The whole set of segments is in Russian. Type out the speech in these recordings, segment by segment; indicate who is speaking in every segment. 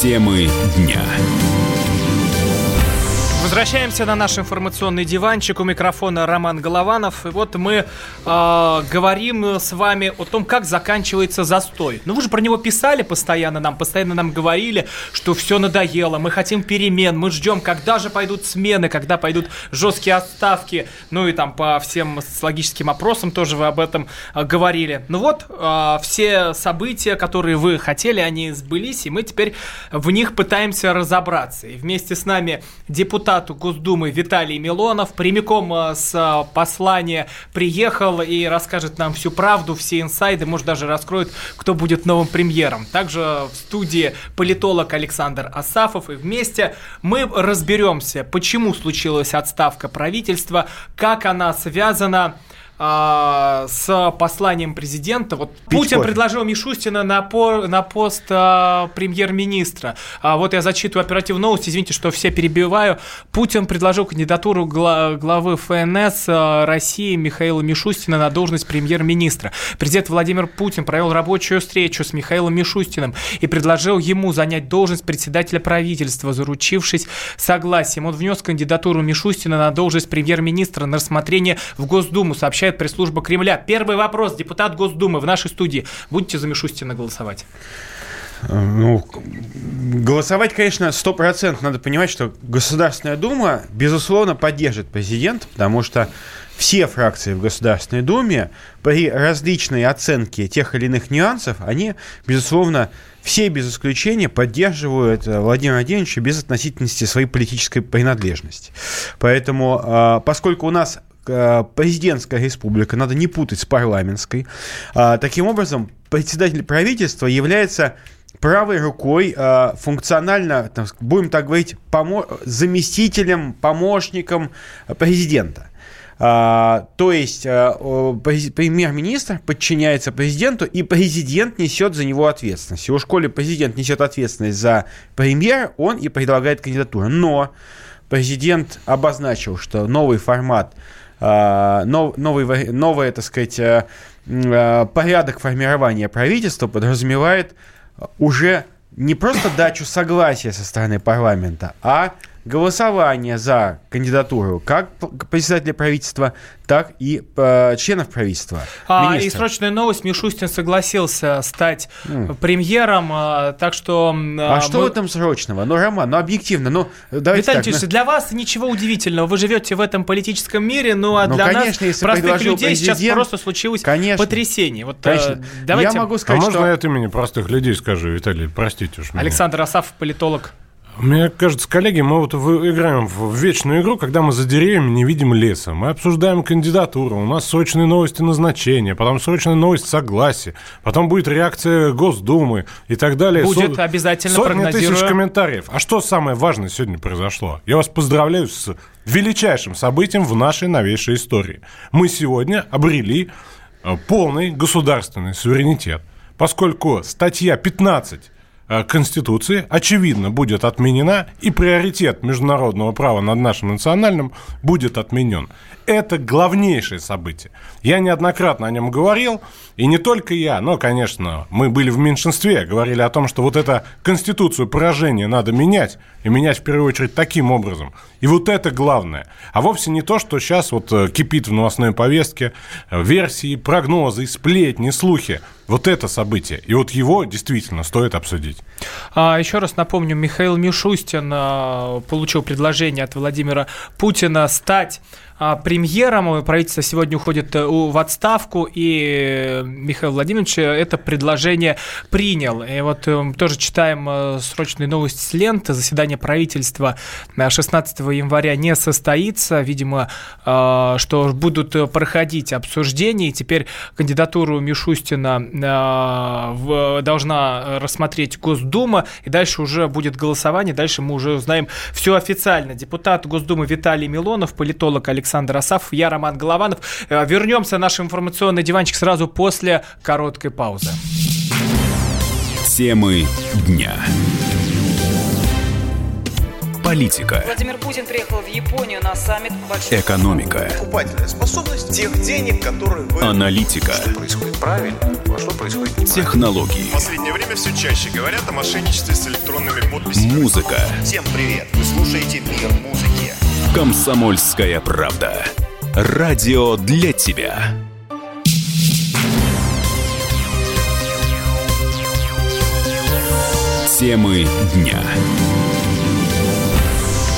Speaker 1: Темы дня.
Speaker 2: Возвращаемся на наш информационный диванчик. У микрофона Роман Голованов. И вот мы э, говорим с вами о том, как заканчивается застой. Ну вы же про него писали постоянно нам, постоянно нам говорили, что все надоело, мы хотим перемен, мы ждем, когда же пойдут смены, когда пойдут жесткие отставки. Ну и там по всем социологическим опросам тоже вы об этом э, говорили. Ну вот, э, все события, которые вы хотели, они сбылись, и мы теперь в них пытаемся разобраться. И вместе с нами депутат депутату Госдумы Виталий Милонов прямиком э, с э, послания приехал и расскажет нам всю правду, все инсайды, может даже раскроет, кто будет новым премьером. Также в студии политолог Александр Асафов и вместе мы разберемся, почему случилась отставка правительства, как она связана а, с посланием президента. Вот Пить Путин кофе. предложил Мишустина на, по, на пост а, премьер-министра. А, вот я зачитываю оперативную новость, извините, что все перебиваю. Путин предложил кандидатуру гла, главы ФНС а, России Михаила Мишустина на должность премьер-министра. Президент Владимир Путин провел рабочую встречу с Михаилом Мишустиным и предложил ему занять должность председателя правительства, заручившись согласием. Он внес кандидатуру Мишустина на должность премьер-министра на рассмотрение в Госдуму, сообщает сообщает пресс-служба Кремля. Первый вопрос. Депутат Госдумы в нашей студии. Будете за Мишустина голосовать?
Speaker 3: Ну, голосовать, конечно, сто процентов надо понимать, что Государственная Дума, безусловно, поддержит президента, потому что все фракции в Государственной Думе при различной оценке тех или иных нюансов, они, безусловно, все без исключения поддерживают э, Владимира Владимировича без относительности своей политической принадлежности. Поэтому, а, поскольку у нас Э, президентская республика, надо не путать с парламентской. А, таким образом, председатель правительства является правой рукой э, функционально, будем так говорить, помо- заместителем, помощником президента. А, то есть а, премьер-министр подчиняется президенту, и президент несет за него ответственность. И уж коли президент несет ответственность за премьера, он и предлагает кандидатуру. Но президент обозначил, что новый формат а, новый, новый, так сказать, э, э, порядок формирования правительства подразумевает уже не просто дачу согласия со стороны парламента, а голосование за кандидатуру как председателя правительства, так и э, членов правительства.
Speaker 2: А, и срочная новость. Мишустин согласился стать mm. премьером, э, так что...
Speaker 3: Э, а мы... что в этом срочного? Ну, Роман, ну, объективно, ну,
Speaker 2: давайте Виталий так, ну... для вас ничего удивительного. Вы живете в этом политическом мире, ну, а ну, для конечно, нас, простых людей, сейчас просто случилось конечно, потрясение. Вот,
Speaker 3: э, конечно. Э, давайте... Я могу сказать,
Speaker 4: а что... можно я от имени простых людей скажу, Виталий, простите уж
Speaker 2: меня. Александр Асафов, политолог.
Speaker 4: Мне кажется, коллеги, мы вот играем в вечную игру, когда мы за деревьями не видим леса. Мы обсуждаем кандидатуру, у нас срочные новости назначения, потом срочная новость согласия, потом будет реакция Госдумы и так далее.
Speaker 2: Будет Со... обязательно
Speaker 4: Сотни тысяч комментариев. А что самое важное сегодня произошло? Я вас поздравляю с величайшим событием в нашей новейшей истории. Мы сегодня обрели э, полный государственный суверенитет, поскольку статья 15 Э, Конституции, очевидно, будет отменена, и приоритет международного права над нашим национальным будет отменен. Это главнейшее событие. Я неоднократно о нем говорил, и не только я, но, конечно, мы были в меньшинстве, говорили о том, что вот эту Конституцию поражения надо менять, и менять в первую очередь таким образом. И вот это главное. А вовсе не то, что сейчас вот э, кипит в новостной повестке, э, версии, прогнозы, сплетни, слухи. Вот это событие. И вот его действительно стоит обсудить.
Speaker 2: А, еще раз напомню, Михаил Мишустин а, получил предложение от Владимира Путина стать премьером. Правительство сегодня уходит э, в отставку, и Михаил Владимирович это предложение принял. И вот э, тоже читаем э, срочные новости с ленты. Заседание правительства 16 января не состоится. Видимо, что будут проходить обсуждения. И теперь кандидатуру Мишустина должна рассмотреть Госдума, и дальше уже будет голосование. Дальше мы уже узнаем все официально. Депутат Госдумы Виталий Милонов, политолог Александр Александр Асафов, я Роман Голованов. Э, вернемся на наш информационный диванчик сразу после короткой паузы.
Speaker 1: Темы дня. Политика.
Speaker 5: Владимир Путин приехал в Японию на саммит большой...
Speaker 1: Экономика.
Speaker 6: Покупательная способность тех денег, которые вы...
Speaker 1: Аналитика.
Speaker 6: Что происходит правильно, а что происходит неправильно.
Speaker 1: Технологии.
Speaker 7: В последнее время все чаще говорят о мошенничестве с электронными подписями.
Speaker 1: Музыка.
Speaker 6: Всем привет! Вы слушаете «Мир музыки».
Speaker 1: Комсомольская правда. Радио для тебя. Темы дня.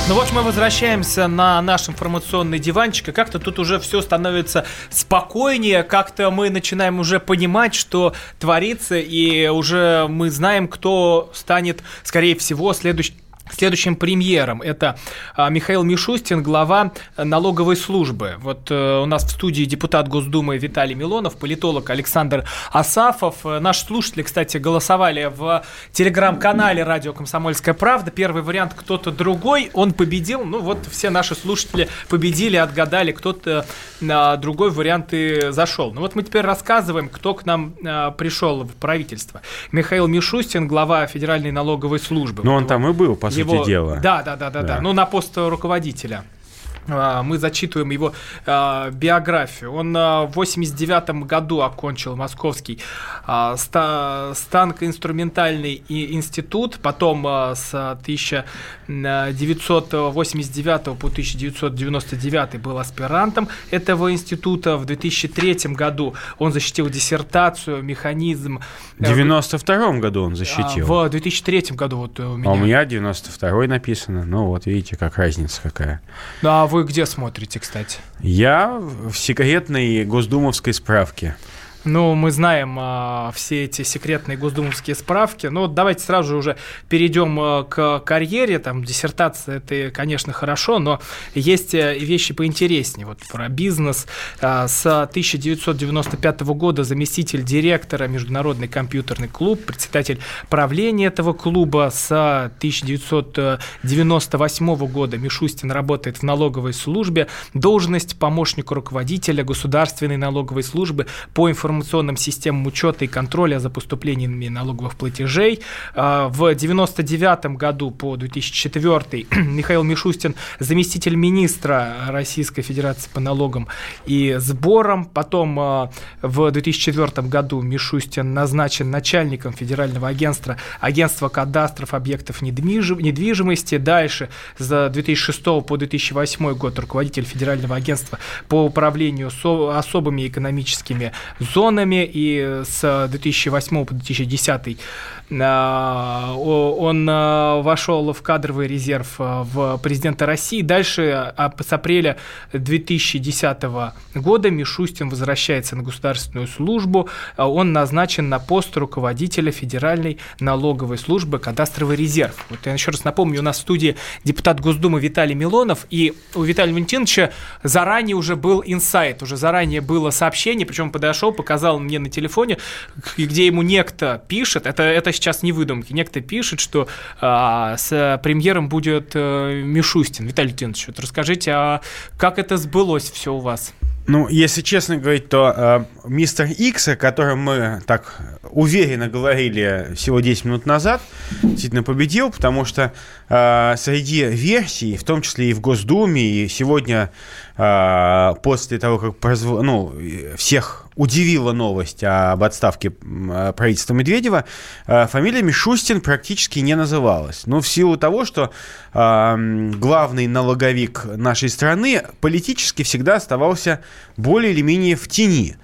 Speaker 2: Ну вот мы возвращаемся на наш информационный диванчик, и как-то тут уже все становится спокойнее, как-то мы начинаем уже понимать, что творится, и уже мы знаем, кто станет, скорее всего, следующим следующим премьером. Это а, Михаил Мишустин, глава налоговой службы. Вот э, у нас в студии депутат Госдумы Виталий Милонов, политолог Александр Асафов. Э, наши слушатели, кстати, голосовали в телеграм-канале «Радио Комсомольская правда». Первый вариант кто-то другой, он победил. Ну вот все наши слушатели победили, отгадали, кто-то на другой вариант и зашел. Ну вот мы теперь рассказываем, кто к нам пришел в правительство. Михаил Мишустин, глава Федеральной налоговой службы.
Speaker 3: Ну, он там и был, по сути
Speaker 2: его...
Speaker 3: дела.
Speaker 2: Да, да, да, да. Да. Ну, на пост руководителя. А, Мы зачитываем его а, биографию. Он а, в 89 году окончил Московский а, ста- станкоинструментальный институт, потом а, с 1989 по 1999 был аспирантом этого института. В 2003 году он защитил диссертацию «Механизм...»
Speaker 3: В 92 году он защитил.
Speaker 2: В 2003 году вот у меня.
Speaker 3: А у меня 92 написано. Ну вот, видите, как разница какая.
Speaker 2: А вы где смотрите, кстати?
Speaker 3: Я в секретной госдумовской справке.
Speaker 2: Ну, мы знаем а, все эти секретные госдумовские справки. Вот давайте сразу же уже перейдем а, к карьере. Там диссертация это, конечно, хорошо, но есть э, вещи поинтереснее. Вот про бизнес. А, с 1995 года заместитель директора Международный компьютерный клуб, председатель правления этого клуба. С 1998 года Мишустин работает в налоговой службе. Должность помощника руководителя государственной налоговой службы по информационным системам учета и контроля за поступлениями налоговых платежей. А, В 1999 году по 2004 Михаил Мишустин заместитель министра Российской Федерации по налогам и сборам. Потом а, в 2004 году Мишустин назначен начальником Федерального агентства, агентства кадастров объектов недвижим- недвижимости. Дальше с 2006 по 2008 год руководитель Федерального агентства по управлению со- особыми экономическими зонами и с 2008 по 2010 а, о- он а, вошел в кадровый резерв а, в президента России. Дальше а, с апреля 2010 года Мишустин возвращается на государственную службу. А, Он назначен на пост руководителя Федеральной налоговой службы «Кадастровый резерв». Вот я еще раз напомню, у нас в студии депутат Госдумы Виталий Милонов, и у Виталия Валентиновича заранее уже был инсайт, уже заранее было сообщение, причем подошел, показал мне на телефоне, где ему некто пишет, это, это сейчас не выдумки, некто пишет, что а, с премьером будет э, Мишустин. Виталий Валентинович, вот расскажите, а как это сбылось все у вас?
Speaker 3: Ну, если честно говорить, то э, мистер Икс, о котором мы так уверенно говорили всего 10 минут назад, действительно победил, потому что э, среди версий, в том числе и в Госдуме, и сегодня э, после того, как произв- ну, всех удивила новость об отставке э, правительства Медведева, э, фамилия Мишустин практически не называлась. Ну, в силу того, что главный налоговик нашей страны политически всегда оставался более или менее в тени.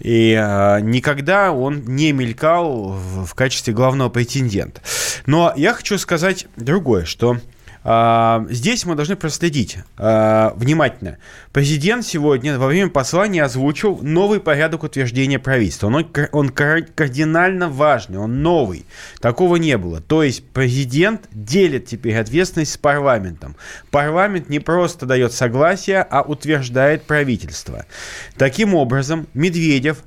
Speaker 3: И э, никогда он не мелькал в, качестве главного претендента. Но я хочу сказать другое, что Здесь мы должны проследить а, внимательно. Президент сегодня во время послания озвучил новый порядок утверждения правительства. Он, он кар- кардинально важный, он новый. Такого не было. То есть президент делит теперь ответственность с парламентом. Парламент не просто дает согласие, а утверждает правительство. Таким образом, Медведев,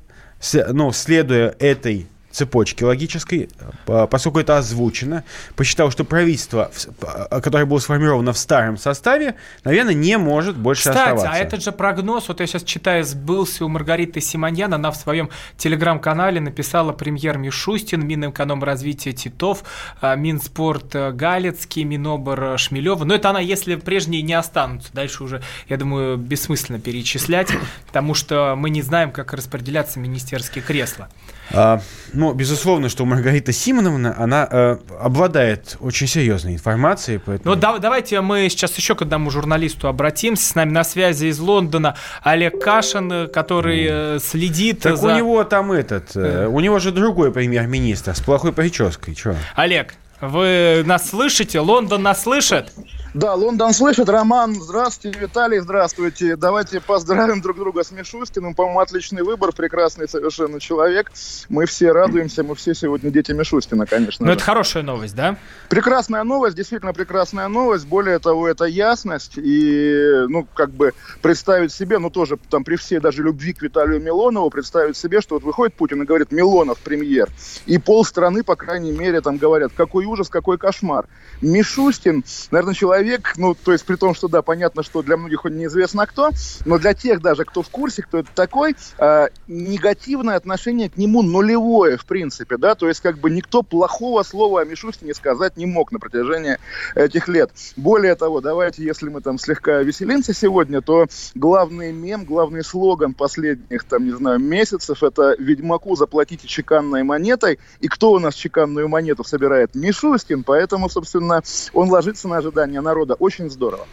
Speaker 3: ну, следуя этой цепочки логической, по- поскольку это озвучено, посчитал, что правительство, п- которое было сформировано в старом составе, наверное, не может больше
Speaker 2: Кстати,
Speaker 3: оставаться.
Speaker 2: а этот же прогноз, вот я сейчас читаю, сбылся у Маргариты Симоньян, она в своем телеграм-канале написала премьер Мишустин, Минэкономразвития Титов, а, Минспорт э, Галецкий, Минобр э, Шмелева. Но это она, если прежние не останутся. Дальше уже, я думаю, бессмысленно перечислять, потому что мы не знаем, как распределяться министерские кресла.
Speaker 3: А, ну, безусловно, что Маргарита Симоновна, она э, обладает очень серьезной информацией, поэтому...
Speaker 2: Ну, да- давайте мы сейчас еще к одному журналисту обратимся. С нами на связи из Лондона Олег Кашин, э, который э, следит
Speaker 3: Так
Speaker 2: за...
Speaker 3: у него там этот, э, у него же другой премьер-министр с плохой прической, чё?
Speaker 2: Олег, вы нас слышите? Лондон нас слышит?
Speaker 8: Да, Лондон слышит. Роман, здравствуйте. Виталий, здравствуйте. Давайте поздравим друг друга с Мишустиным. По-моему, отличный выбор, прекрасный совершенно человек. Мы все радуемся, мы все сегодня дети Мишустина, конечно.
Speaker 2: Ну,
Speaker 8: же.
Speaker 2: это хорошая новость, да?
Speaker 8: Прекрасная новость, действительно прекрасная новость. Более того, это ясность и, ну, как бы представить себе, ну, тоже там при всей даже любви к Виталию Милонову, представить себе, что вот выходит Путин и говорит, Милонов премьер. И полстраны, по крайней мере, там говорят, какой ужас, какой кошмар. Мишустин, наверное, человек, ну, то есть при том, что, да, понятно, что для многих он неизвестно кто, но для тех даже, кто в курсе, кто это такой, э, негативное отношение к нему нулевое, в принципе, да, то есть как бы никто плохого слова о Мишустине сказать не мог на протяжении этих лет. Более того, давайте, если мы там слегка веселимся сегодня, то главный мем, главный слоган последних, там, не знаю, месяцев, это «Ведьмаку заплатите чеканной монетой», и кто у нас чеканную монету собирает? Мишустин, поэтому, собственно, он ложится на ожидания народа. Очень здорово.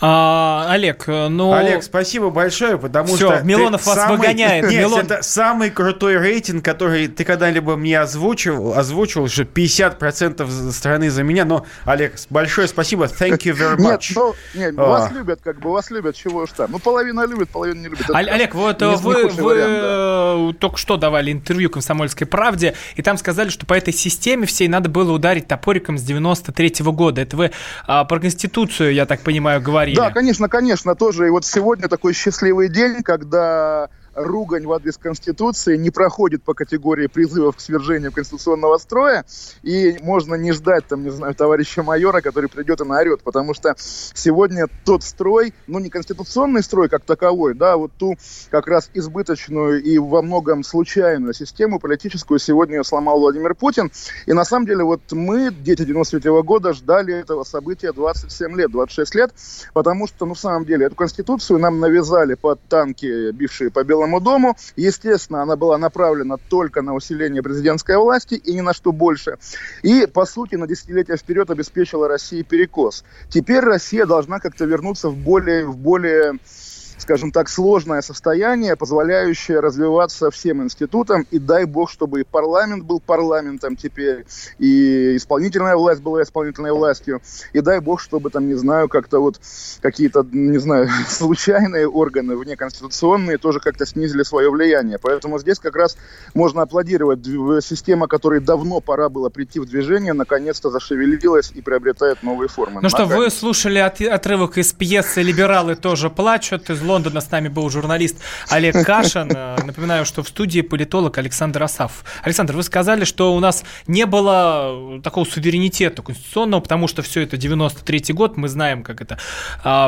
Speaker 2: А, Олег, э, ну...
Speaker 3: Олег, спасибо большое, потому
Speaker 2: Всё,
Speaker 3: что...
Speaker 2: Милонов вас
Speaker 3: самый-
Speaker 2: выгоняет.
Speaker 3: Нет,
Speaker 2: Милон-
Speaker 3: это самый крутой рейтинг, который ты когда-либо мне озвучивал, озвучивал, что 50% за- страны за меня. Но, Олег, большое спасибо. Thank you very
Speaker 8: Нет,
Speaker 3: much.
Speaker 8: ну, нет,
Speaker 3: А.
Speaker 8: вас любят, как бы, вас любят, чего уж там. Ну, половина любит, половина не любит. Это
Speaker 2: Олег, вот вы, вы,
Speaker 8: вариант, да.
Speaker 2: э, только что давали интервью «Комсомольской правде», и там сказали, что по этой системе всей надо было ударить топориком с 93 года. Это вы а, про Конституцию, я так понимаю, говорили.
Speaker 8: Да, конечно, конечно, тоже. И вот сегодня такой счастливый день, когда ругань в адрес Конституции не проходит по категории призывов к свержению конституционного строя, и можно не ждать, там, не знаю, товарища майора, который придет и наорет, потому что сегодня тот строй, ну, не конституционный строй как таковой, да, а вот ту как раз избыточную и во многом случайную систему политическую сегодня ее сломал Владимир Путин, и на самом деле вот мы, дети 93 года, ждали этого события 27 лет, 26 лет, потому что, ну, в самом деле, эту конституцию нам навязали под танки, бившие по Белому дому. Естественно, она была направлена только на усиление президентской власти и ни на что больше. И, по сути, на десятилетия вперед обеспечила России перекос. Теперь Россия должна как-то вернуться в более, в более скажем так, сложное состояние, позволяющее развиваться всем институтам. И дай бог, чтобы и парламент был парламентом теперь, и исполнительная власть была исполнительной властью. И дай бог, чтобы там, не знаю, как-то вот какие-то, не знаю, случайные органы внеконституционные тоже как-то снизили свое влияние. Поэтому здесь как раз можно аплодировать. Дв- Система, которой давно пора было прийти в движение, наконец-то зашевелилась и приобретает новые формы.
Speaker 2: Ну что, вы слушали от- отрывок из пьесы «Либералы тоже плачут». Из Лондона с нами был журналист Олег Кашин. Э, Напоминаю, что в студии политолог Александр Асафов. Александр, вы сказали, что у нас не было такого суверенитета конституционного, потому что все это 93-й год, мы знаем, как это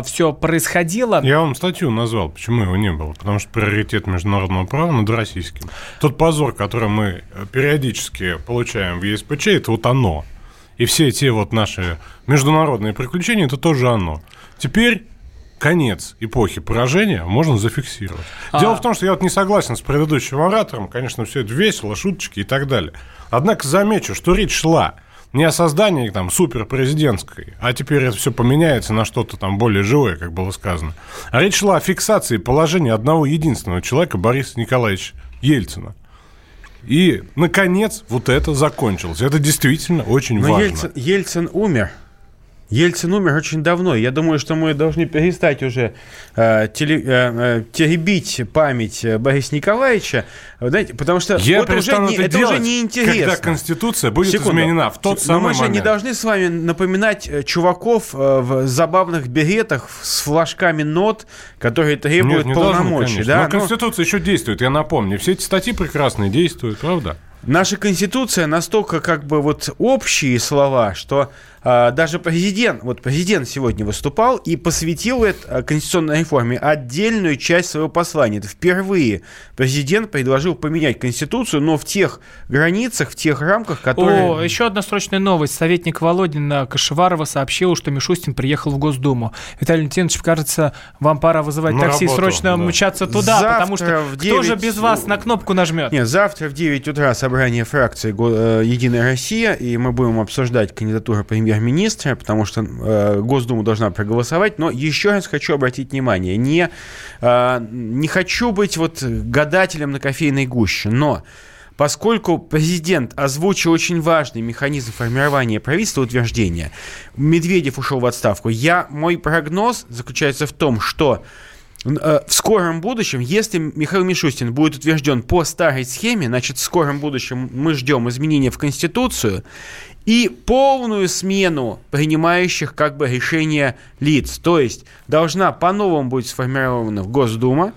Speaker 2: все происходило.
Speaker 4: Я вам статью назвал, почему его не было. Потому что приоритет международного права над российским. Тот позор, который мы э, периодически получаем в ЕСПЧ, это вот оно. И все те вот наши международные приключения, это тоже оно. Теперь конец эпохи поражения можно зафиксировать. Дело
Speaker 2: А.
Speaker 4: в том, что я вот не согласен с предыдущим оратором. Конечно, все это весело, шуточки и так далее. Однако замечу, что речь шла не о создании там суперпрезидентской, а теперь это все поменяется на что-то там более живое, как было сказано. А речь шла о фиксации положения одного единственного человека, Бориса Николаевича Ельцина. И, наконец, вот это закончилось. Это действительно очень
Speaker 3: Но
Speaker 4: важно.
Speaker 3: Ельцин, Ельцин умер. Ельцин умер очень давно. Я думаю, что мы должны перестать уже э, теле- э, э, теребить память э, Бориса Николаевича, знаете, потому что
Speaker 4: Я
Speaker 3: вот уже не-
Speaker 4: это,
Speaker 3: это уже неинтересно.
Speaker 4: когда Конституция будет
Speaker 3: Секунду.
Speaker 4: изменена в тот
Speaker 3: Но
Speaker 4: самый
Speaker 3: мы же не
Speaker 4: момент.
Speaker 3: должны с вами напоминать э, чуваков в забавных беретах с флажками нот, которые требуют
Speaker 4: Нет, не должны,
Speaker 3: полномочий.
Speaker 4: конечно.
Speaker 3: да?
Speaker 4: Но
Speaker 3: Ну,
Speaker 4: Конституция еще действует, я напомню. Все эти статьи прекрасные действуют, правда?
Speaker 3: Наша Конституция настолько как бы вот общие слова, что даже президент, вот президент сегодня выступал и посвятил это конституционной реформе отдельную часть своего послания. Это впервые президент предложил поменять Конституцию, но в тех границах, в тех рамках, которые...
Speaker 2: О, еще одна срочная новость. Советник Володина Кашеварова сообщил, что Мишустин приехал в Госдуму. Виталий Валентинович, кажется, вам пора вызывать
Speaker 4: На
Speaker 2: такси
Speaker 4: работу,
Speaker 2: срочно
Speaker 4: да.
Speaker 2: мчаться туда,
Speaker 3: Завтра
Speaker 2: потому что
Speaker 3: в
Speaker 2: кто же
Speaker 3: 9
Speaker 2: без вас на кнопку нажмет?
Speaker 3: Нет, завтра в 9 утра собрание фракции э, «Единая Россия», и мы будем обсуждать кандидатуру премьер-министра, потому что э, Госдума должна проголосовать. Но еще раз хочу обратить внимание, не, э, не хочу быть вот гадателем на кофейной гуще, но Поскольку президент озвучил очень важный механизм формирования правительства утверждения, Медведев ушел в отставку. Я, мой прогноз заключается в том, что э, в скором будущем, если Михаил Мишустин будет утвержден по старой схеме, значит, в скором будущем мы ждем изменения в Конституцию и полную смену принимающих как бы решения лиц. То есть должна по-новому быть сформирована Госдума,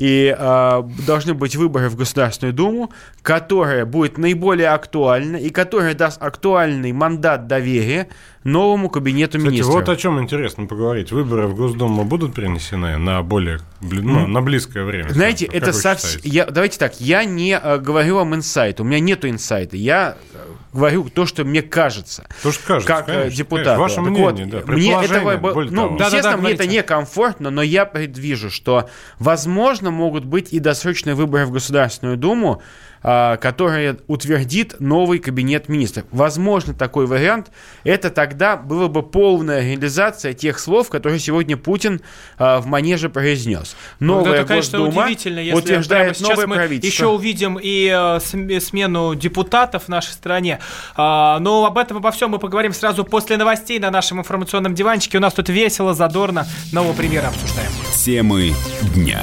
Speaker 3: и э, должны быть выборы в Государственную Думу, которая будет наиболее актуальна и которая даст актуальный мандат доверия новому кабинету
Speaker 4: Кстати,
Speaker 3: министров.
Speaker 4: вот о чем интересно поговорить. Выборы в Госдуму будут перенесены на более бли- ну, на близкое время?
Speaker 3: Знаете,
Speaker 4: Как
Speaker 3: это совсем... Я, давайте так, я не э, говорю вам инсайт, у меня нету инсайта, я э, говорю то, что мне кажется.
Speaker 4: То, что кажется,
Speaker 3: как э,
Speaker 4: конечно,
Speaker 3: депутату.
Speaker 4: конечно. Ваше
Speaker 3: Так
Speaker 4: мнение,
Speaker 3: вот,
Speaker 4: да,
Speaker 3: мне этого, ну,
Speaker 4: того.
Speaker 3: естественно,
Speaker 2: Да-да-да,
Speaker 3: мне это некомфортно, но я предвижу, что, возможно, могут быть и досрочные выборы в Государственную Думу, а, которые утвердит новый кабинет министров. Возможно, такой вариант. Это тогда было бы полная реализация тех слов, которые сегодня Путин а, в манеже произнес.
Speaker 2: Ну,
Speaker 3: Новая
Speaker 2: это, конечно,
Speaker 3: Госдума
Speaker 2: удивительно, если
Speaker 3: утверждает новое
Speaker 2: мы
Speaker 3: правительство.
Speaker 2: еще увидим и э, см- смену депутатов в нашей стране. А, но об этом, обо всем мы поговорим сразу после новостей на нашем информационном диванчике. У нас тут весело, задорно. Нового премьера обсуждаем.
Speaker 1: Темы дня.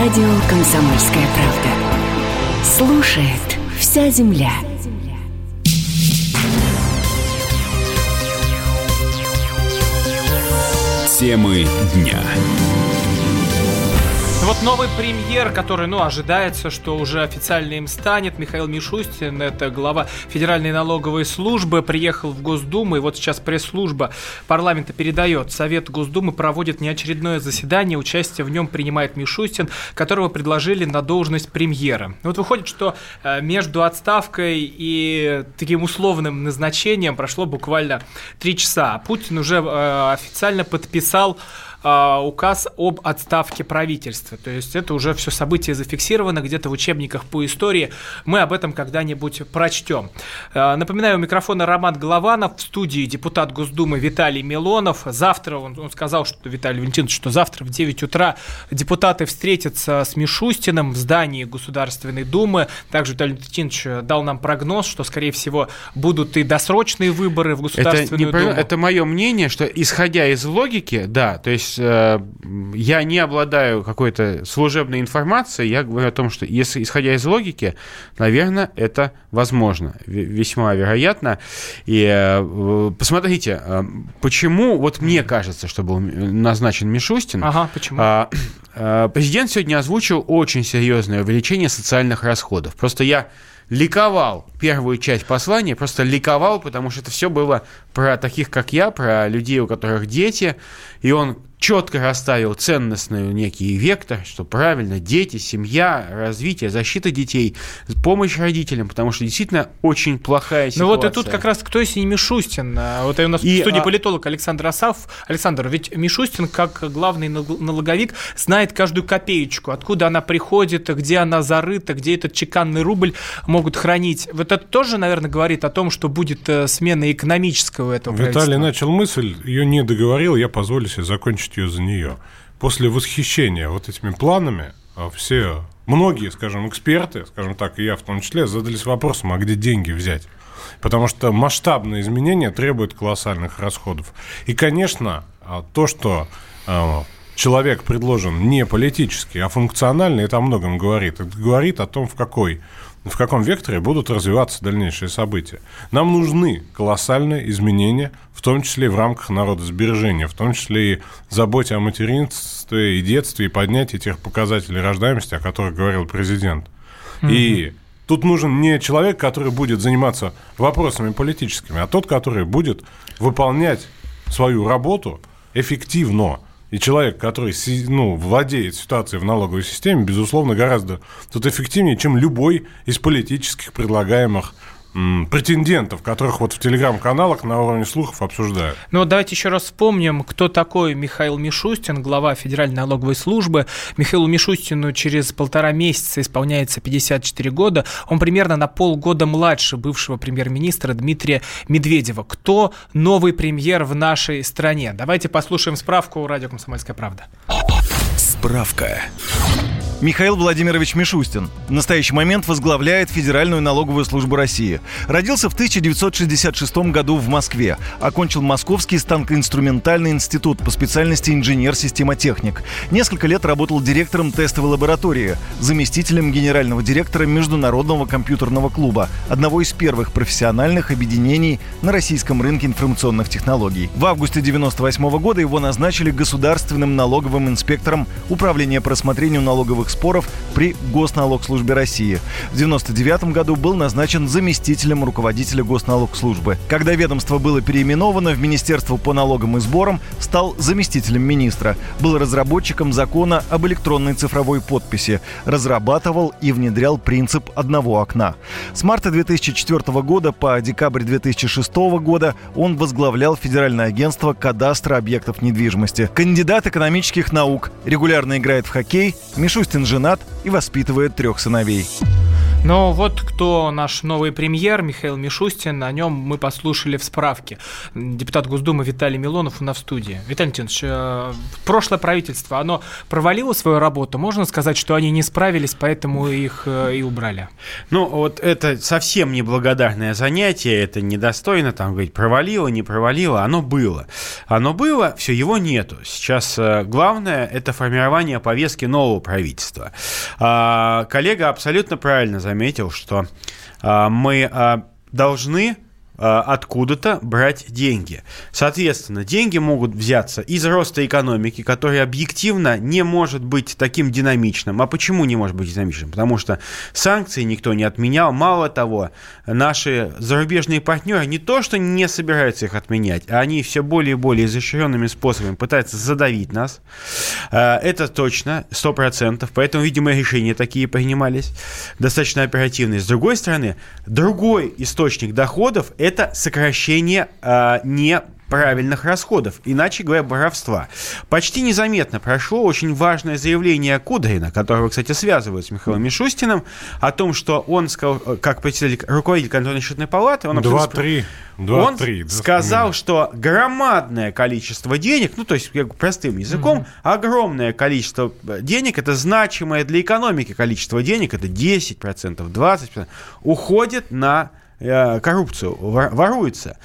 Speaker 9: Радио «Комсомольская правда». Слушает вся земля.
Speaker 1: Темы дня.
Speaker 2: Вот новый премьер, который, ну, ожидается, что уже официально им станет, Михаил Мишустин, это глава Федеральной налоговой службы, приехал в Госдуму, и вот сейчас пресс-служба парламента передает. Совет Госдумы проводит неочередное заседание, участие в нем принимает Мишустин, которого предложили на должность премьера. Вот выходит, что э, между отставкой и таким условным назначением прошло буквально три часа. А Путин уже э, официально подписал а, указ об отставке правительства. То есть это уже все событие зафиксировано где-то в учебниках по истории. Мы об этом когда-нибудь прочтем. А, Напоминаю, у микрофона Роман Голованов, в студии депутат Госдумы Виталий Милонов. Завтра, он, он сказал, что Виталий Валентинович, что завтра в 9 утра депутаты встретятся с Мишустиным в здании Государственной Думы. Также Виталий Валентинович дал нам прогноз, что, скорее всего, будут и досрочные выборы в
Speaker 3: Это,
Speaker 2: Государственную
Speaker 3: не про-
Speaker 2: Думу.
Speaker 3: это мое мнение, что исходя из логики, да, то есть э, я не обладаю какой-то служебной информацией, я говорю о том, что если исходя из логики, наверное, это возможно, весьма вероятно. И э, посмотрите, э, почему, вот мне кажется, что был назначен Мишустин.
Speaker 2: Ага, почему?
Speaker 3: А, Президент сегодня озвучил очень серьезное увеличение социальных расходов. Просто я ликовал первую часть послания, просто ликовал, потому что это все было про таких, как я, про людей, у которых дети, и он четко расставил ценностный некий вектор, что правильно, дети, семья, развитие, защита детей, помощь родителям, потому что действительно очень плохая ситуация.
Speaker 2: Ну вот и тут как раз кто если не Мишустин? А, Вот и у нас
Speaker 3: И,
Speaker 2: в студии
Speaker 3: а-
Speaker 2: политолог Александр Асав. Александр, ведь Мишустин, как главный нал- налоговик, знает каждую копеечку, откуда она приходит, где она зарыта, где этот чеканный рубль могут хранить. Вот это тоже, наверное, говорит о том, что будет э, смена экономического этого
Speaker 4: Виталий начал мысль, ее не договорил, я позволю себе закончить ее за нее. После восхищения вот этими планами, а, все, многие, скажем, эксперты, скажем так, и я в том числе, задались вопросом, а где деньги взять? Потому что масштабные изменения требуют колоссальных расходов. И, конечно, а, то, что а, человек предложен не политически, а функциональный, это о многом говорит. Это говорит о том, в какой в каком векторе будут развиваться дальнейшие события. Нам нужны колоссальные изменения, в том числе и в рамках народосбережения, в том числе и заботе о материнстве и детстве, и поднятии тех показателей рождаемости, о которых говорил президент. И тут нужен не человек, который будет заниматься вопросами политическими, а тот, который будет выполнять свою работу эффективно. И человек, который ну, владеет ситуацией в налоговой системе, безусловно, гораздо тут эффективнее, чем любой из политических предлагаемых претендентов, которых вот в телеграм-каналах на уровне слухов обсуждают.
Speaker 2: Ну вот давайте еще раз вспомним, кто такой Михаил Мишустин, глава Федеральной налоговой службы. Михаилу Мишустину через полтора месяца исполняется 54 года. Он примерно на полгода младше бывшего премьер-министра Дмитрия Медведева. Кто новый премьер в нашей стране? Давайте послушаем справку радио «Комсомольская правда».
Speaker 1: Справка.
Speaker 10: Михаил Владимирович Мишустин. В настоящий момент возглавляет Федеральную налоговую службу России. Родился в 1966 году в Москве. Окончил Московский станкоинструментальный институт по специальности инженер-системотехник. Несколько лет работал директором тестовой лаборатории, заместителем генерального директора Международного компьютерного клуба, одного из первых профессиональных объединений на российском рынке информационных технологий. В августе 1998 года его назначили государственным налоговым инспектором Управления по рассмотрению налоговых споров при Госналогслужбе России. В 1999 году был назначен заместителем руководителя Госналогслужбы. Когда ведомство было переименовано в Министерство по налогам и сборам, стал заместителем министра. Был разработчиком закона об электронной цифровой подписи. Разрабатывал и внедрял принцип одного окна. С марта 2004 года по декабрь 2006 года он возглавлял Федеральное агентство кадастра объектов недвижимости. Кандидат экономических наук. Регулярно играет в хоккей. Мишустин женат и воспитывает трех сыновей.
Speaker 2: Но вот кто наш новый премьер Михаил Мишустин, о нем мы послушали в справке. Депутат Госдумы Виталий Милонов у нас в студии. Виталий Леонидович, э, прошлое правительство, оно провалило свою работу? Можно сказать, что они не справились, поэтому их э, и убрали?
Speaker 3: Ну, вот это совсем неблагодарное занятие, это недостойно там говорить, провалило, не провалило, оно было. Оно было, все, его нету. Сейчас э, главное – это формирование повестки нового правительства. А, коллега абсолютно правильно заметил, что а, мы а, должны откуда-то брать деньги. Соответственно, деньги могут взяться из роста экономики, который объективно не может быть таким динамичным. А почему не может быть динамичным? Потому что санкции никто не отменял. Мало того, наши зарубежные партнеры не то, что не собираются их отменять, а они все более и более изощренными способами пытаются задавить нас. А, Это точно, 100%. Поэтому, видимо, решения такие принимались достаточно оперативные. С другой стороны, другой источник доходов – это сокращение а, неправильных расходов, иначе говоря, воровства. Почти незаметно прошло очень важное заявление Кудрина, которого, кстати, связывают с Михаилом Мишустиным, о том, что он сказал, э, как председатель, руководитель контрольно-счетной палаты, он абсолютно
Speaker 4: Два-три.
Speaker 3: он
Speaker 4: Два-три. да,
Speaker 3: сказал,
Speaker 4: вспоминаю.
Speaker 3: что громадное количество денег, ну, то есть простым языком, огромное количество э, денег, это значимое для экономики количество денег, это 10%, 20%, уходит на э, коррупцию, вор- воруется.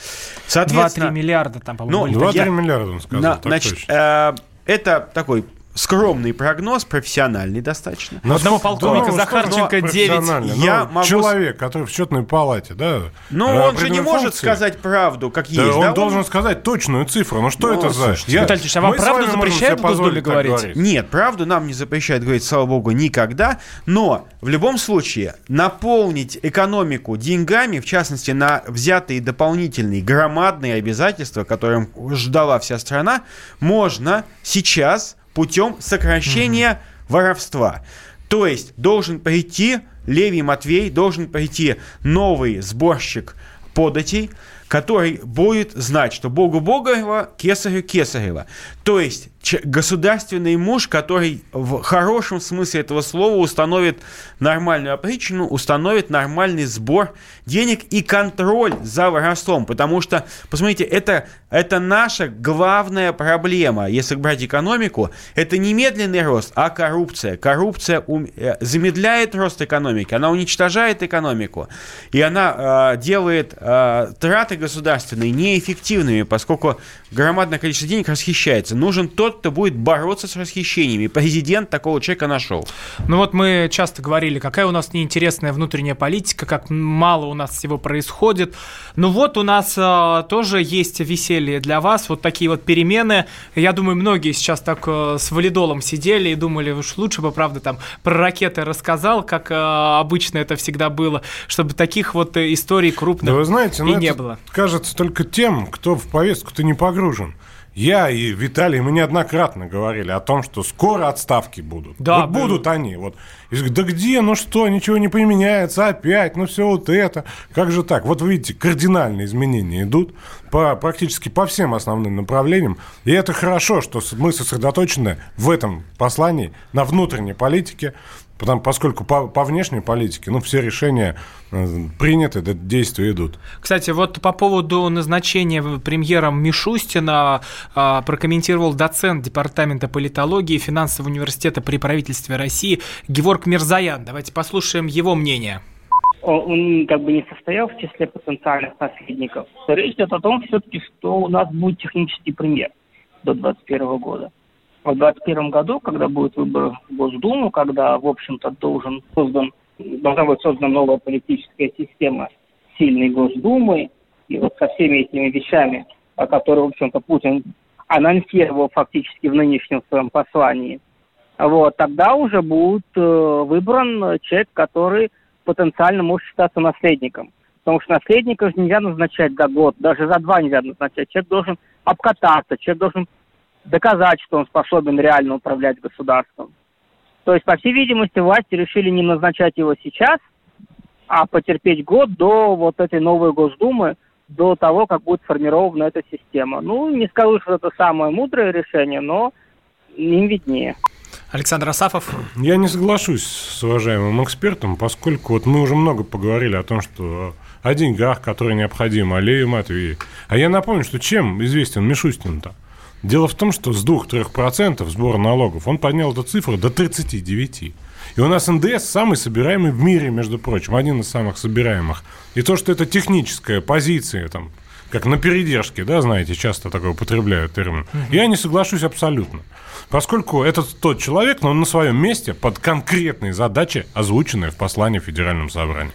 Speaker 2: 2-3 миллиарда там, по-моему,
Speaker 3: Ну,
Speaker 2: были.
Speaker 4: 2-3
Speaker 3: я-
Speaker 4: миллиарда он сказал,
Speaker 3: на-
Speaker 4: так
Speaker 3: значит,
Speaker 4: точно.
Speaker 3: э, это такой скромный прогноз, профессиональный достаточно.
Speaker 2: Но одного полковника
Speaker 4: Ну,
Speaker 2: Захарченко
Speaker 4: что
Speaker 2: 9.
Speaker 4: профессионально?
Speaker 3: Я
Speaker 4: Ну,
Speaker 3: могу
Speaker 4: Человек, который в счетной палате, да?
Speaker 3: Ну, он же не
Speaker 4: определенной
Speaker 3: может
Speaker 4: функции.
Speaker 3: сказать правду, как
Speaker 4: Да,
Speaker 3: есть.
Speaker 4: он
Speaker 3: да?
Speaker 4: должен сказать точную цифру. Ну что
Speaker 3: Ну,
Speaker 4: это за...
Speaker 3: слушайте,
Speaker 2: Виталий Ильич, а вам
Speaker 4: мы
Speaker 2: правду запрещают в Госдуме
Speaker 4: позволить так
Speaker 2: говорить?
Speaker 3: Нет, правду нам не запрещают говорить, слава богу, никогда. Но в любом случае наполнить экономику деньгами, в частности, на взятые дополнительные громадные обязательства, которым ждала вся страна, можно сейчас путем сокращения воровства. То есть должен прийти Левий Матвей, должен прийти новый сборщик податей, который будет знать, что Богу Богова, Кесарю Кесарева. То есть государственный муж, который в хорошем смысле этого слова установит нормальную опричину, установит нормальный сбор денег и контроль за воровством. Потому что, посмотрите, это, это наша главная проблема, если брать экономику, это не медленный рост, а коррупция. Коррупция ум- э, замедляет рост экономики, она уничтожает экономику, и она э, делает э, траты государственные неэффективными, поскольку громадное количество денег расхищается. Нужен тот, кто будет бороться с расхищениями. Президент такого человека нашел.
Speaker 2: Ну вот мы часто говорили, какая у нас неинтересная внутренняя политика, как мало у нас всего происходит. Ну вот у нас а, тоже есть веселье для вас, вот такие вот перемены. Я думаю, многие сейчас так а, с валидолом сидели и думали, уж лучше бы, правда, там про ракеты рассказал, как а, обычно это всегда было, чтобы таких вот э, историй крупных
Speaker 4: Да вы знаете,
Speaker 2: и
Speaker 4: ну,
Speaker 2: не было.
Speaker 4: кажется только тем, кто в повестку-то не погружен. Я и Виталий, мы неоднократно говорили о том, что скоро отставки будут.
Speaker 2: Да,
Speaker 4: вот будут они. Вот. И да где, ну что, ничего не поменяется опять, ну все вот это. Как же так? Вот вы видите, кардинальные изменения идут по, практически по всем основным направлениям. И это хорошо, что мы сосредоточены в этом послании на внутренней политике, потому, поскольку по, по внешней политике, ну, все решения э, приняты, да, действия идут.
Speaker 2: Кстати, вот по поводу назначения премьером Мишустина а, прокомментировал доцент Департамента политологии Финансового университета при правительстве России Геворг Мирзаян. Давайте послушаем его мнение.
Speaker 11: он, как бы не состоял в числе потенциальных наследников, речь идет о том все-таки, что у нас будет технический премьер до 2021 года. В 2021 году, когда будет выбор в Госдуму, когда, в общем-то, должен создан, должна быть создана новая политическая система сильной Госдумы, и вот со всеми этими вещами, о которых, в общем-то, Путин анонсировал фактически в нынешнем своем послании, вот, тогда уже будет э, выбран человек, который потенциально может считаться наследником. Потому что наследника же нельзя назначать за год, даже за два нельзя назначать. Человек должен обкататься, человек должен доказать, что он способен реально управлять государством. То есть, по всей видимости, власти решили не назначать его сейчас, а потерпеть год до вот этой новой Госдумы, до того, как будет сформирована эта система. Ну, не скажу, что это самое мудрое решение, но им виднее.
Speaker 2: Александр Асафов.
Speaker 4: Я не соглашусь с уважаемым экспертом, поскольку вот мы уже много поговорили о том, что о деньгах, которые необходимы, о Леве Матвее. А я напомню, что чем известен Мишустин-то? Дело в том, что с 2-3% сбора налогов он поднял эту цифру до 39%. И у нас НДС самый собираемый в мире, между прочим, один из самых собираемых. И то, что это техническая позиция, там, как на передержке, да, знаете, часто такой употребляют термин, я не соглашусь абсолютно. Поскольку этот тот человек, но он на своем месте под конкретные задачи, озвученные в послании в Федеральном собрании.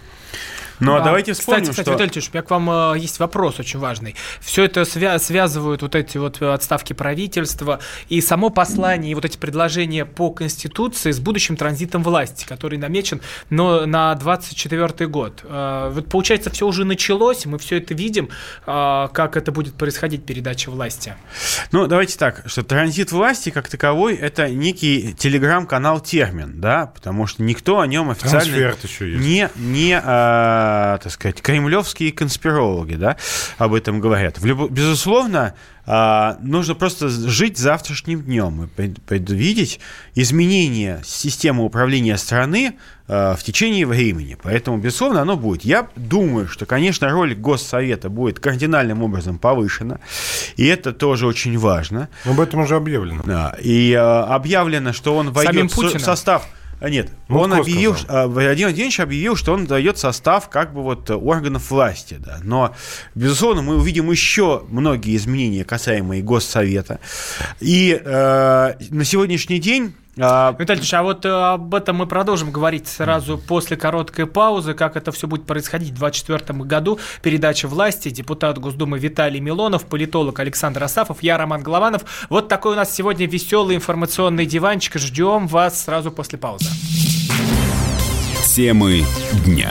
Speaker 3: Ну, а
Speaker 2: Да.
Speaker 3: давайте вспомним,
Speaker 2: кстати, кстати,
Speaker 3: что...
Speaker 2: Виталий у меня к вам э, есть вопрос очень важный. Все это свя- связывают вот эти вот э, отставки правительства и само послание, и вот эти предложения по Конституции с будущим транзитом власти, который намечен но на 24 год. Э, Вот получается, все уже началось, мы все это видим, э, как это будет происходить, передача власти.
Speaker 3: Ну, давайте так, что транзит власти как таковой это некий телеграм-канал термин, да, потому что никто о нем официально
Speaker 4: Трансферт еще есть.
Speaker 3: не, не а, так сказать, кремлевские конспирологи, да, об этом говорят. В любо- безусловно, а, нужно просто жить завтрашним днем и пред- предвидеть изменения системы управления страны а, в течение времени. Поэтому, безусловно, оно будет. Я думаю, что, конечно, роль Госсовета будет кардинальным образом повышена, и это тоже очень важно.
Speaker 4: Об этом уже объявлено.
Speaker 3: Да, и а, объявлено, что он войдет в состав Нет,
Speaker 4: Ну,
Speaker 3: он объявил,
Speaker 4: сказал?
Speaker 3: а, Владимир Владимирович объявил, что он дает состав как бы вот органов власти, да. Но, безусловно, мы увидим еще многие изменения, касаемые Госсовета. И э, на сегодняшний день а,
Speaker 2: Виталий Ильич, а вот э, об этом мы продолжим говорить сразу после короткой паузы, как это все будет происходить в 2024 году. Передача власти, депутат Госдумы Виталий Милонов, политолог Александр Асафов, я Роман Голованов. Вот такой у нас сегодня веселый информационный диванчик. Ждем вас сразу после паузы.
Speaker 1: Темы дня.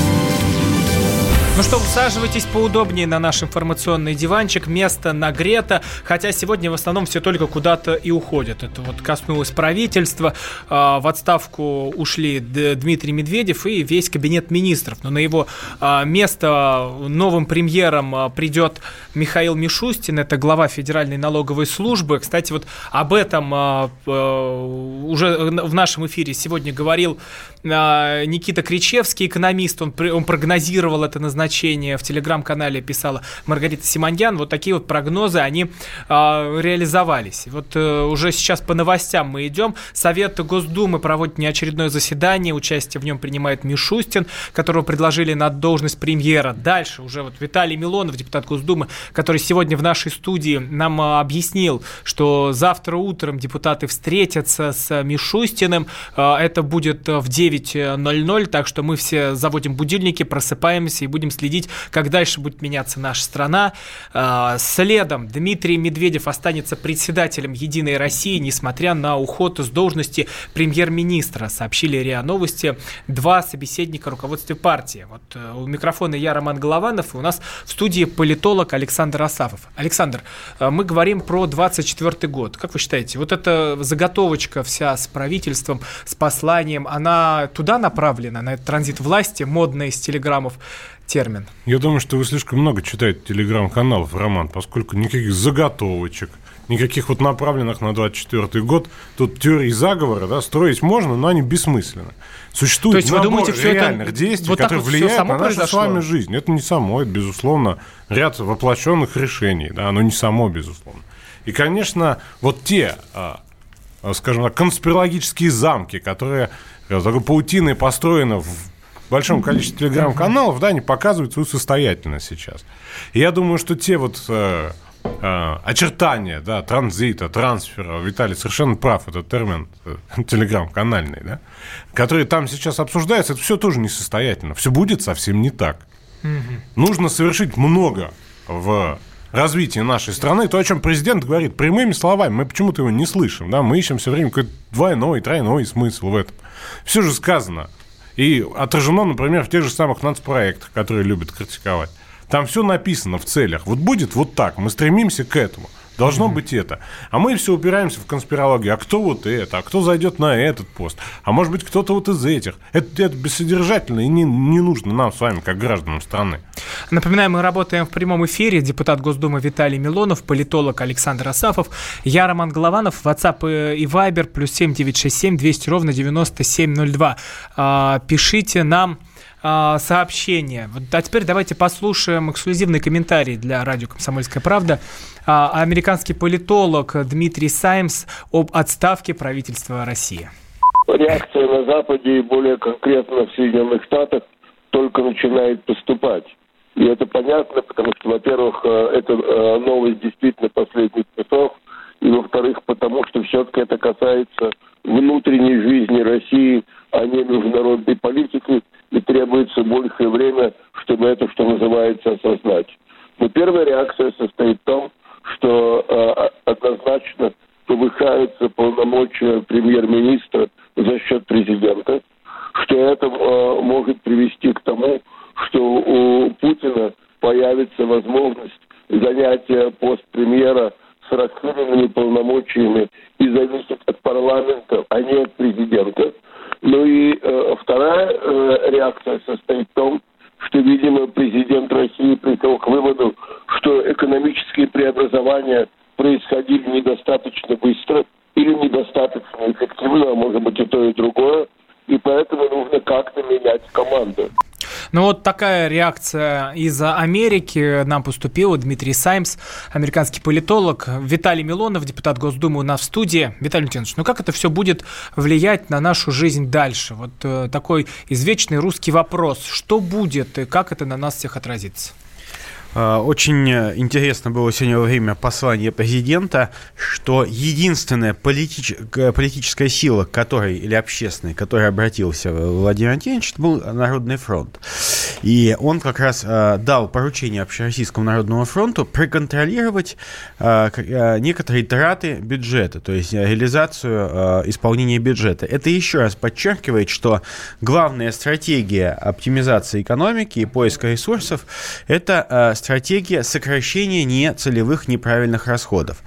Speaker 2: Ну что, усаживайтесь поудобнее на наш информационный диванчик. Место нагрето, хотя сегодня в основном все только куда-то и уходят. Это вот коснулось правительства. А, В отставку ушли Дмитрий Медведев и весь кабинет министров. Но на его а, место новым премьером а, придет Михаил Мишустин. Это глава Федеральной налоговой службы. Кстати, вот об этом уже в нашем эфире сегодня говорил Никита Кричевский, экономист. Он, он прогнозировал это назначение в телеграм-канале, писала Маргарита Симоньян. Вот такие вот прогнозы, они а, реализовались. Вот э, уже сейчас по новостям мы идем. Совет Госдумы проводит неочередное заседание. Участие в нем принимает Мишустин, которого предложили на должность премьера. Дальше уже вот Виталий Милонов, депутат Госдумы, который сегодня в нашей студии нам а, объяснил, что завтра утром депутаты встретятся с Мишустиным. А, Это будет э, в 9.00, так что мы все заводим будильники, просыпаемся и будем следить, как дальше будет меняться наша страна. А, Следом Дмитрий Медведев останется председателем «Единой России», несмотря на уход с должности премьер-министра, сообщили РИА Новости. Два собеседника руководства партии. Вот э, у микрофона я, Роман Голованов, и у нас в студии политолог Александр Асафов. Александр, э, мы говорим про 24 год. Как вы считаете, вот эта заготовочка вся с правительством, с посланием, она туда направлена, на этот транзит власти, модный из телеграммов термин?
Speaker 4: Я думаю, что вы слишком много читаете телеграм-каналов, Роман, поскольку никаких заготовочек, никаких вот направленных на 24 год, тут теории заговора, да, строить можно, но они бессмысленны. Существует
Speaker 2: То есть вы
Speaker 4: набор
Speaker 2: думаете, всё это
Speaker 4: реальных действий,
Speaker 2: вот
Speaker 4: которые
Speaker 2: вот
Speaker 4: влияют на нашу с вами жизнь. Это не само, это, безусловно, ряд воплощенных решений, да, оно не само, безусловно. И, конечно, вот те, а, а, скажем так, конспирологические замки, которые э, такой паутиной построены в большом количестве телеграм-каналов, да, они показывают свою состоятельность сейчас. И я думаю, что те вот э, э, очертания, да, транзита, трансфера, Виталий совершенно прав, этот термин э, телеграм-канальный, да, которые там сейчас обсуждаются, это все тоже несостоятельно. Все будет совсем не так. Нужно совершить много в развитии нашей страны. То, о чем президент говорит прямыми словами, мы почему-то его не слышим. Да? Мы ищем все время какой-то двойной, тройной смысл в этом. Все же сказано. И отражено, например, в тех же самых нацпроектах, которые любят критиковать. Там все написано в целях. Вот будет вот так. Мы стремимся к этому. Должно быть это. А мы все упираемся в конспирологию. А кто вот это? А кто зайдет на этот пост? А может быть, кто-то вот из этих? Это, это бессодержательно и не, не нужно нам с вами, как гражданам страны.
Speaker 2: Напоминаю, мы работаем в прямом эфире. Депутат Госдумы Виталий Милонов, политолог Александр Асафов, я Роман Голованов, WhatsApp и Viber, плюс 7967 200 ровно 9702. А, Пишите нам а, сообщение. А теперь давайте послушаем эксклюзивный комментарий для радио «Комсомольская правда». А, Американский политолог Дмитрий Саймс об отставке правительства России.
Speaker 12: реакция на Западе и более конкретно в Соединенных Штатах только начинает поступать. И это понятно, потому что, во-первых, э, это э, новость действительно последних часов, и, во-вторых, потому что все-таки это касается внутренней жизни России, а не международной политики, и требуется большее время, чтобы это, что называется, осознать. Но первая реакция состоит в том, что э, однозначно повышаются полномочия премьер-министра за счет президента, что это э, может привести к тому, что у Путина появится возможность занятия пост премьера с расширенными полномочиями и зависит от парламента, а не от президента. Ну и э, вторая э, реакция состоит в том, что, видимо, президент России пришел к выводу, что экономические преобразования происходили недостаточно быстро или недостаточно эффективно, а может быть и то, и другое, и поэтому нужно как-то менять команду.
Speaker 2: Ну вот такая реакция из Америки нам поступила. Дмитрий Саймс, американский политолог, Виталий Милонов, депутат Госдумы у нас в студии. Виталий Леонидович, ну как это все будет влиять на нашу жизнь дальше? Вот э, такой извечный русский вопрос. Что будет и как это на нас всех отразится?
Speaker 3: А, Очень интересно было сегодня во время послания президента, что единственная политич... к- политическая сила, которой, или общественная, к которой обратился Владимир Антонович, это был Народный фронт. И он как раз дал поручение Общероссийскому народному фронту проконтролировать некоторые траты бюджета, то есть реализацию исполнения бюджета. Это еще раз подчеркивает, что главная стратегия оптимизации экономики и поиска ресурсов – это стратегия сокращения нецелевых неправильных расходов.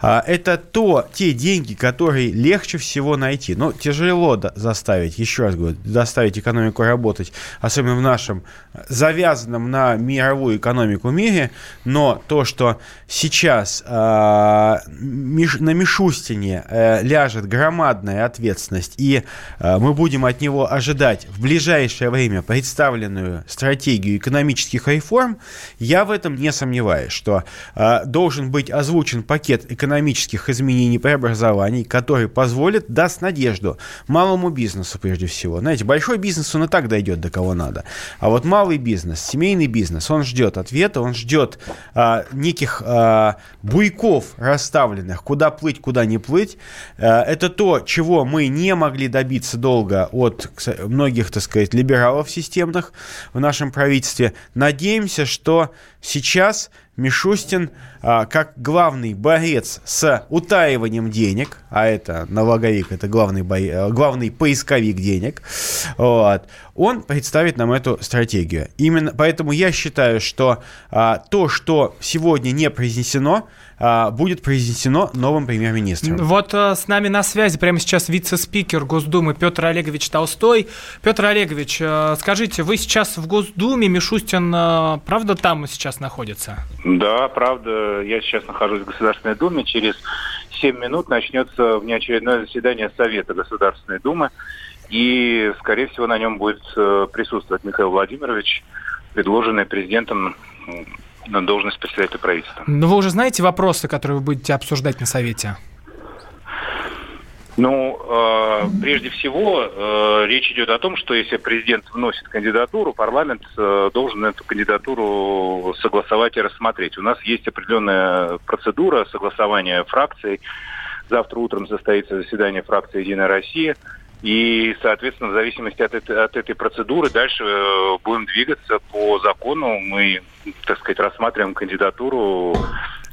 Speaker 3: А, Это то, те деньги, которые легче всего найти. Но тяжело заставить, еще раз говорю, заставить экономику работать, особенно в нашем завязанном на мировую экономику мире, но то, что сейчас а, на Мишустине э, ляжет громадная ответственность, и э, мы будем от него ожидать в ближайшее время представленную стратегию экономических реформ, я в этом не сомневаюсь, что э, должен быть озвучен пакет экономических изменений и преобразований, который позволит, даст надежду малому бизнесу прежде всего. Знаете, большой бизнес, он и так дойдет до кого надо. А вот малый бизнес, семейный бизнес, он ждет ответа, он ждет а, неких а, буйков расставленных, куда плыть, куда не плыть. А, это то, чего мы не могли добиться долго от многих, так сказать, либералов системных в нашем правительстве. Надеемся, что сейчас Мишустин, а, как главный борец с утаиванием денег, а это налоговик, это главный, бой- э, главный поисковик денег, вот, он представит нам эту стратегию. Именно поэтому я считаю, что а, то, что сегодня не произнесено, а, будет произнесено новым премьер-министром.
Speaker 2: Вот э, с нами на связи прямо сейчас вице-спикер Госдумы Петр Олегович Толстой. Петр Олегович, э, скажите, вы сейчас в Госдуме, Мишустин, э, правда, там сейчас находится?
Speaker 13: Да, правда, я сейчас нахожусь в Государственной Думе. Через 7 минут начнется внеочередное заседание Совета Государственной Думы. И, скорее всего, на нем будет э, присутствовать Михаил Владимирович, предложенный президентом на должность председателя правительства.
Speaker 2: Ну, вы уже знаете вопросы, которые вы будете обсуждать на Совете?
Speaker 13: Ну, э, прежде всего, э, речь идет о том, что если президент вносит кандидатуру, парламент э, должен эту кандидатуру согласовать и рассмотреть. У нас есть определенная процедура согласования фракций. Завтра утром состоится заседание фракции «Единая Россия». И, соответственно, в зависимости от этой, от этой процедуры дальше э, будем двигаться по закону. Мы, так сказать, рассматриваем кандидатуру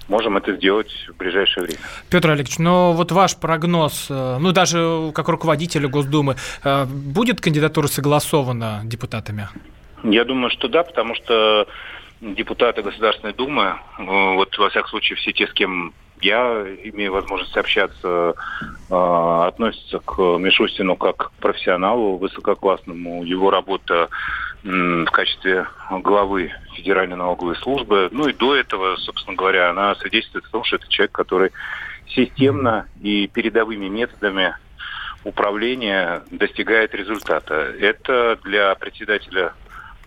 Speaker 13: можем это сделать в ближайшее время.
Speaker 2: Петр Олегович, ну вот ваш прогноз, э, ну даже как руководителя Госдумы, э, будет кандидатура согласована депутатами?
Speaker 13: Я думаю, что да, потому что депутаты Государственной Думы, э, вот во всяком случае все те, с кем я имею возможность общаться, относятся к Мишустину как к профессионалу высококлассному. Его работа в качестве главы Федеральной налоговой службы. Ну и до этого, собственно говоря, она свидетельствует о том, что это человек, который системно и передовыми методами управления достигает результата. Это для председателя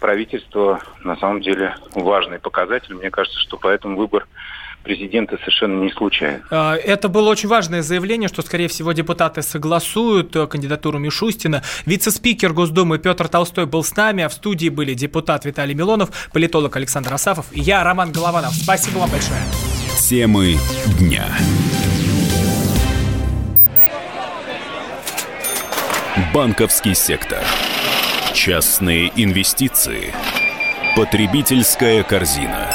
Speaker 13: правительства на самом деле важный показатель. Мне кажется, что поэтому выбор президента совершенно не случайен.
Speaker 2: А, Это было очень важное заявление, что, скорее всего, депутаты согласуют э, кандидатуру Мишустина. Вице-спикер Госдумы Петр Толстой был с нами, а в студии были депутат Виталий Милонов, политолог Александр Асафов и я, Роман Голованов. Спасибо вам большое.
Speaker 1: Темы дня. Банковский сектор. Частные инвестиции. Потребительская корзина.